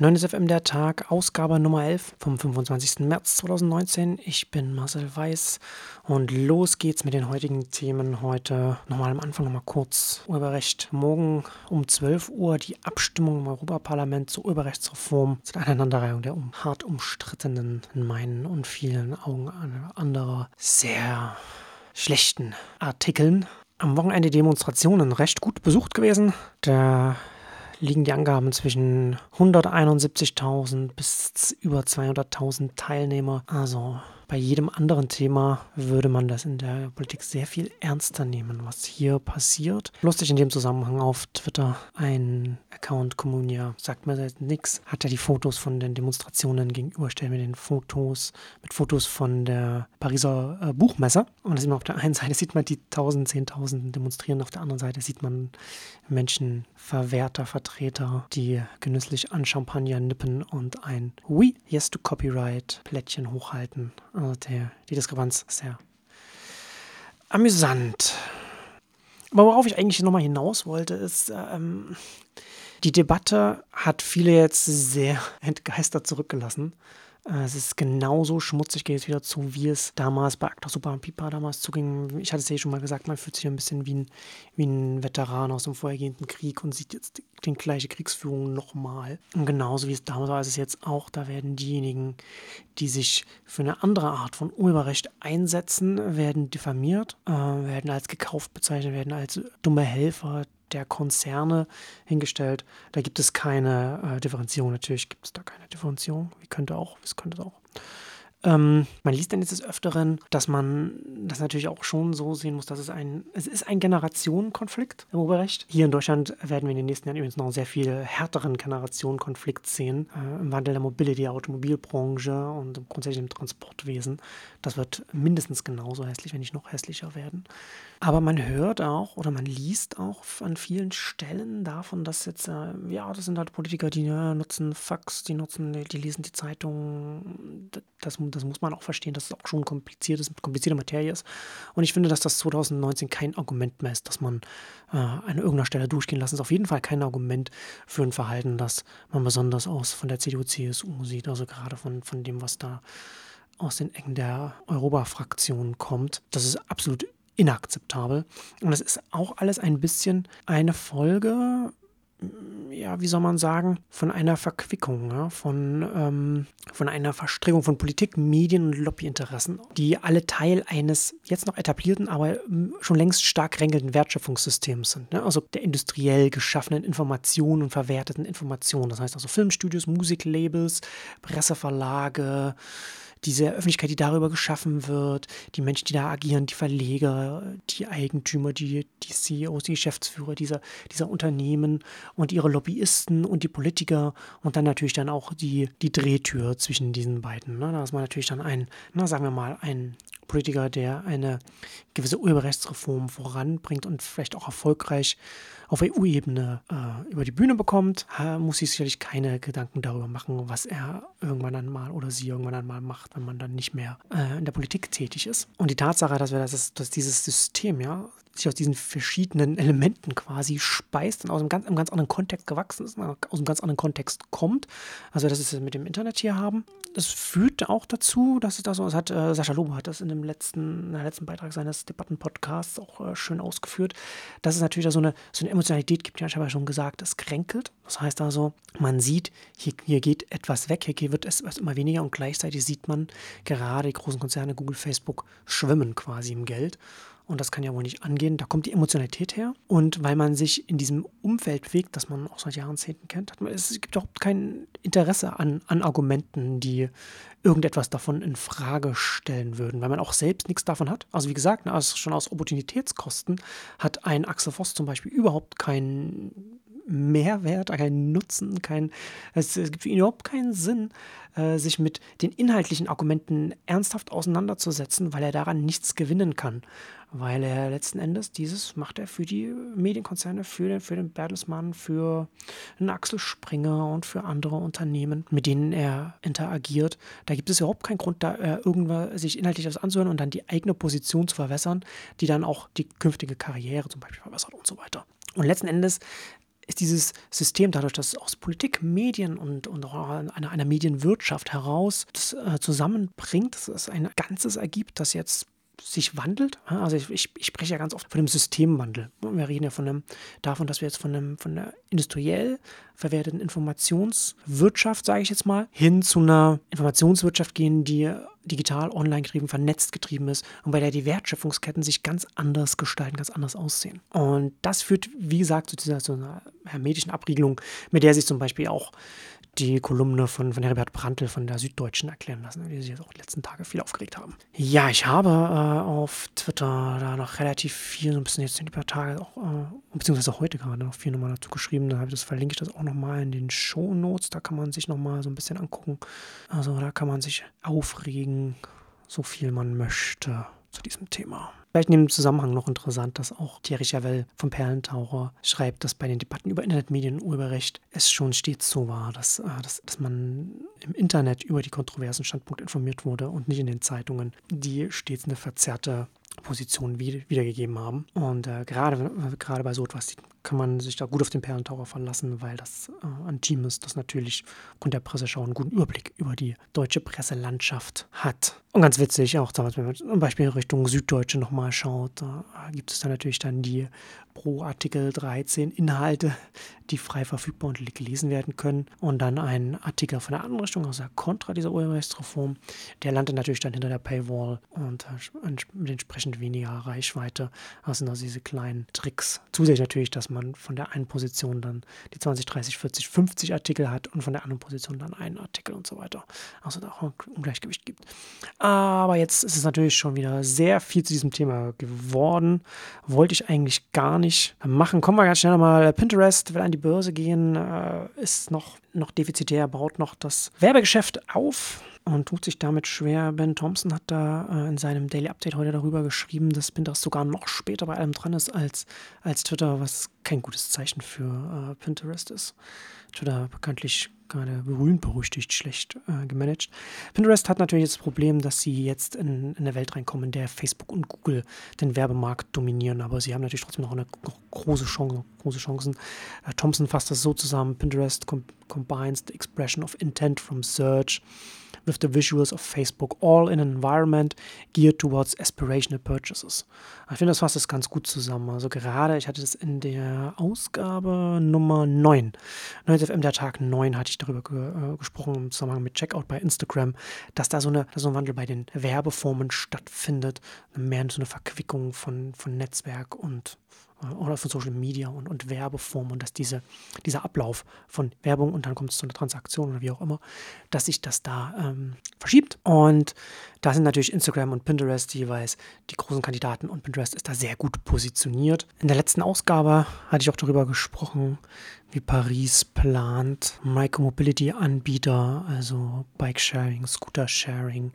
9 FM der Tag, Ausgabe Nummer 11 vom 25. März 2019. Ich bin Marcel Weiß und los geht's mit den heutigen Themen. Heute nochmal am Anfang nochmal kurz Urheberrecht. Morgen um 12 Uhr die Abstimmung im Europaparlament zur Urheberrechtsreform, zur Aneinanderreihung der um, hart umstrittenen, in meinen und vielen Augen anderer sehr schlechten Artikeln. Am Wochenende Demonstrationen recht gut besucht gewesen. Der liegen die Angaben zwischen 171.000 bis über 200.000 Teilnehmer. Also bei jedem anderen Thema würde man das in der Politik sehr viel ernster nehmen, was hier passiert. Lustig in dem Zusammenhang auf Twitter ein Account Communia, sagt mir jetzt nichts, hat er die Fotos von den Demonstrationen gegenüberstellen mit den Fotos, mit Fotos von der Pariser äh, Buchmesse. Und da sieht man auf der einen Seite sieht man die tausend, zehntausend demonstrieren, auf der anderen Seite sieht man Menschen, Verwerter, Vertreter, die genüsslich an Champagner nippen und ein Oui, yes to Copyright Plättchen hochhalten. Also der, die Diskrepanz ist sehr amüsant. Aber worauf ich eigentlich nochmal hinaus wollte, ist, ähm, die Debatte hat viele jetzt sehr entgeistert zurückgelassen. Äh, es ist genauso schmutzig, geht es wieder zu, wie es damals bei Acta Super und Pipa damals zuging. Ich hatte es ja schon mal gesagt, man fühlt sich ein bisschen wie ein, wie ein Veteran aus dem vorhergehenden Krieg und sieht jetzt die gleiche Kriegsführung nochmal. Und genauso wie es damals war, ist es jetzt auch, da werden diejenigen, die sich für eine andere Art von Urheberrecht einsetzen, werden diffamiert, äh, werden als gekauft bezeichnet, werden als dumme Helfer, der Konzerne hingestellt. Da gibt es keine äh, Differenzierung. Natürlich gibt es da keine Differenzierung. Wie könnte auch, es könnte auch. Ähm, man liest dann jetzt des Öfteren, dass man das natürlich auch schon so sehen muss, dass es ein, es ist ein Generationenkonflikt im Urheberrecht. Hier in Deutschland werden wir in den nächsten Jahren übrigens noch einen sehr viel härteren Generationenkonflikt sehen. Äh, Im Wandel der Mobility, der Automobilbranche und grundsätzlich im Transportwesen. Das wird mindestens genauso hässlich, wenn nicht noch hässlicher werden. Aber man hört auch oder man liest auch an vielen Stellen davon, dass jetzt, äh, ja, das sind halt Politiker, die ja, nutzen Fax, die nutzen, die, die lesen die Zeitung. Das, das muss man auch verstehen, dass es auch schon kompliziert ist, komplizierte Materie ist. Und ich finde, dass das 2019 kein Argument mehr ist, dass man äh, an irgendeiner Stelle durchgehen lassen. Das ist auf jeden Fall kein Argument für ein Verhalten, das man besonders aus von der CDU, CSU sieht. Also gerade von, von dem, was da aus den Ecken der Europa-Fraktion kommt. Das ist absolut inakzeptabel. Und es ist auch alles ein bisschen eine Folge, ja, wie soll man sagen, von einer Verquickung, ja, von, ähm, von einer Verstrickung von Politik, Medien und Lobbyinteressen, die alle Teil eines jetzt noch etablierten, aber schon längst stark kränkelnden Wertschöpfungssystems sind. Ne? Also der industriell geschaffenen Informationen und verwerteten Informationen. Das heißt also Filmstudios, Musiklabels, Presseverlage, diese Öffentlichkeit, die darüber geschaffen wird, die Menschen, die da agieren, die Verleger, die Eigentümer, die, die CEOs, die Geschäftsführer dieser, dieser Unternehmen und ihre Lobbyisten und die Politiker und dann natürlich dann auch die, die Drehtür zwischen diesen beiden. Ne? Da ist man natürlich dann ein, na, sagen wir mal, ein Politiker, der eine gewisse Urheberrechtsreform voranbringt und vielleicht auch erfolgreich auf EU-Ebene äh, über die Bühne bekommt, muss sich sicherlich keine Gedanken darüber machen, was er irgendwann einmal oder sie irgendwann einmal macht, wenn man dann nicht mehr äh, in der Politik tätig ist. Und die Tatsache, dass wir das, dass dieses System ja sich aus diesen verschiedenen Elementen quasi speist und aus einem ganz, einem ganz anderen Kontext gewachsen ist, aus einem ganz anderen Kontext kommt. Also das ist mit dem Internet hier haben. Das führt auch dazu, dass es da so, das hat äh, Sascha Lobo hat das in dem letzten, in der letzten Beitrag seines Debattenpodcasts auch äh, schön ausgeführt, dass es natürlich da so eine, so eine Emotionalität gibt, ja, ich habe ja schon gesagt, es kränkelt. Das heißt also, man sieht, hier, hier geht etwas weg, hier wird es immer weniger und gleichzeitig sieht man gerade die großen Konzerne, Google, Facebook, schwimmen quasi im Geld. Und das kann ja wohl nicht angehen. Da kommt die Emotionalität her. Und weil man sich in diesem Umfeld bewegt, das man auch seit Jahrzehnten kennt, hat man, es gibt überhaupt kein Interesse an, an Argumenten, die irgendetwas davon in Frage stellen würden, weil man auch selbst nichts davon hat. Also wie gesagt, ne, also schon aus Opportunitätskosten hat ein Axel Voss zum Beispiel überhaupt keinen Mehrwert, keinen Nutzen, kein, es, es gibt für ihn überhaupt keinen Sinn, äh, sich mit den inhaltlichen Argumenten ernsthaft auseinanderzusetzen, weil er daran nichts gewinnen kann. Weil er letzten Endes dieses macht er für die Medienkonzerne, für den, für den Bertelsmann, für einen Axel Springer und für andere Unternehmen, mit denen er interagiert. Da gibt es überhaupt keinen Grund, da äh, irgendwas sich inhaltlich was anzuhören und dann die eigene Position zu verwässern, die dann auch die künftige Karriere zum Beispiel verwässert und so weiter. Und letzten Endes ist dieses System dadurch, dass es aus Politik, Medien und, und einer, einer Medienwirtschaft heraus das, äh, zusammenbringt, dass es ein Ganzes ergibt, das jetzt sich wandelt. Also ich, ich, ich, spreche ja ganz oft von dem Systemwandel. Wir reden ja von einem, davon, dass wir jetzt von, einem, von einer industriell verwerteten Informationswirtschaft, sage ich jetzt mal, hin zu einer Informationswirtschaft gehen, die digital, online getrieben, vernetzt getrieben ist und bei der die Wertschöpfungsketten sich ganz anders gestalten, ganz anders aussehen. Und das führt, wie gesagt, zu dieser zu einer hermetischen Abriegelung, mit der sich zum Beispiel auch die Kolumne von, von Herbert Brandl von der Süddeutschen erklären lassen, die sich jetzt auch die letzten Tage viel aufgeregt haben. Ja, ich habe äh, auf Twitter da noch relativ viel, so ein bisschen jetzt in die paar Tage, auch, äh, beziehungsweise heute gerade noch viel nochmal dazu geschrieben. Da habe ich das, verlinke ich das auch nochmal in den Show Notes. Da kann man sich nochmal so ein bisschen angucken. Also da kann man sich aufregen, so viel man möchte zu diesem Thema. Vielleicht in dem Zusammenhang noch interessant, dass auch Thierry Javel vom Perlentaucher schreibt, dass bei den Debatten über Internetmedien und Urheberrecht es schon stets so war, dass, äh, dass, dass man im Internet über die kontroversen Standpunkte informiert wurde und nicht in den Zeitungen, die stets eine verzerrte Position wiedergegeben haben. Und äh, gerade, gerade bei so etwas kann man sich da gut auf den Perlentaucher verlassen, weil das äh, ein Team ist, das natürlich aufgrund der Presseschau einen guten Überblick über die deutsche Presselandschaft hat. Und ganz witzig, auch wenn man zum Beispiel Richtung Süddeutsche nochmal schaut, da gibt es dann natürlich dann die pro Artikel 13 Inhalte, die frei verfügbar und gelesen werden können. Und dann ein Artikel von der anderen Richtung, also der Kontra dieser Urheberrechtsreform, der landet natürlich dann hinter der Paywall und äh, mit entsprechend weniger Reichweite. Das sind also diese kleinen Tricks. Zusätzlich natürlich, dass man von der einen Position dann die 20, 30, 40, 50 Artikel hat und von der anderen Position dann einen Artikel und so weiter. Also da auch ein Ungleichgewicht gibt. Aber jetzt ist es natürlich schon wieder sehr viel zu diesem Thema geworden. Wollte ich eigentlich gar nicht machen. Kommen wir ganz schnell nochmal. Pinterest will an die Börse gehen, äh, ist noch, noch defizitär, baut noch das Werbegeschäft auf und tut sich damit schwer. Ben Thompson hat da äh, in seinem Daily Update heute darüber geschrieben, dass Pinterest sogar noch später bei allem dran ist als, als Twitter, was kein gutes Zeichen für äh, Pinterest ist. Twitter bekanntlich gerade berühmt berüchtigt schlecht äh, gemanagt. Pinterest hat natürlich das Problem, dass sie jetzt in, in eine Welt reinkommen, in der Facebook und Google den Werbemarkt dominieren, aber sie haben natürlich trotzdem noch eine große Chance, große Chancen. Äh, Thompson fasst das so zusammen: Pinterest com combines the expression of intent from search with the visuals of Facebook, all in an environment geared towards aspirational purchases. Ich finde, das fasst das ganz gut zusammen. Also gerade, ich hatte das in der Ausgabe Nummer 9, 9FM der Tag 9, hatte ich darüber ge äh, gesprochen im Zusammenhang mit Checkout bei Instagram, dass da so, eine, so ein Wandel bei den Werbeformen stattfindet, mehr so eine Verquickung von, von Netzwerk und oder von Social Media und, und Werbeformen und dass diese, dieser Ablauf von Werbung und dann kommt es zu einer Transaktion oder wie auch immer, dass sich das da ähm, verschiebt. Und da sind natürlich Instagram und Pinterest jeweils die großen Kandidaten und Pinterest ist da sehr gut positioniert. In der letzten Ausgabe hatte ich auch darüber gesprochen, wie Paris plant, Micromobility-Anbieter, also Bike-Sharing, Scooter-Sharing,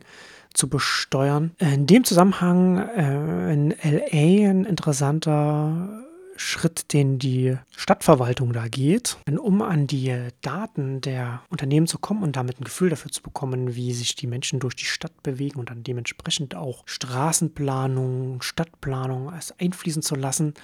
zu besteuern. In dem Zusammenhang äh, in LA ein interessanter Schritt, den die Stadtverwaltung da geht, um an die Daten der Unternehmen zu kommen und damit ein Gefühl dafür zu bekommen, wie sich die Menschen durch die Stadt bewegen und dann dementsprechend auch Straßenplanung, Stadtplanung einfließen zu lassen,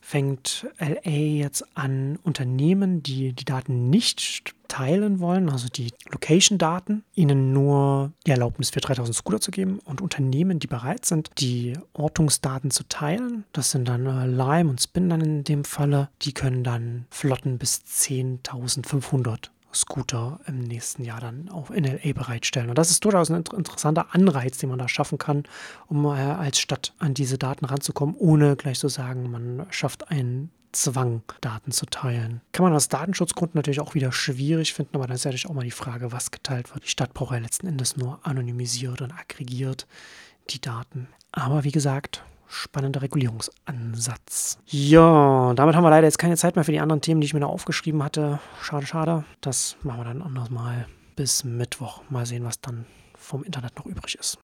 fängt LA jetzt an, Unternehmen, die die Daten nicht teilen wollen, also die Location-Daten, ihnen nur die Erlaubnis für 3000 Scooter zu geben und Unternehmen, die bereit sind, die Ortungsdaten zu teilen, das sind dann äh, Lime und Spin dann in dem Falle, die können dann Flotten bis 10.500 Scooter im nächsten Jahr dann auch in LA bereitstellen. Und das ist durchaus ein interessanter Anreiz, den man da schaffen kann, um äh, als Stadt an diese Daten ranzukommen, ohne gleich zu sagen, man schafft einen Zwang, Daten zu teilen. Kann man aus Datenschutzgründen natürlich auch wieder schwierig finden, aber dann ist natürlich auch mal die Frage, was geteilt wird. Die Stadt braucht ja letzten Endes nur anonymisiert und aggregiert die Daten. Aber wie gesagt, spannender Regulierungsansatz. Ja, damit haben wir leider jetzt keine Zeit mehr für die anderen Themen, die ich mir da aufgeschrieben hatte. Schade, schade. Das machen wir dann anders mal bis Mittwoch. Mal sehen, was dann vom Internet noch übrig ist.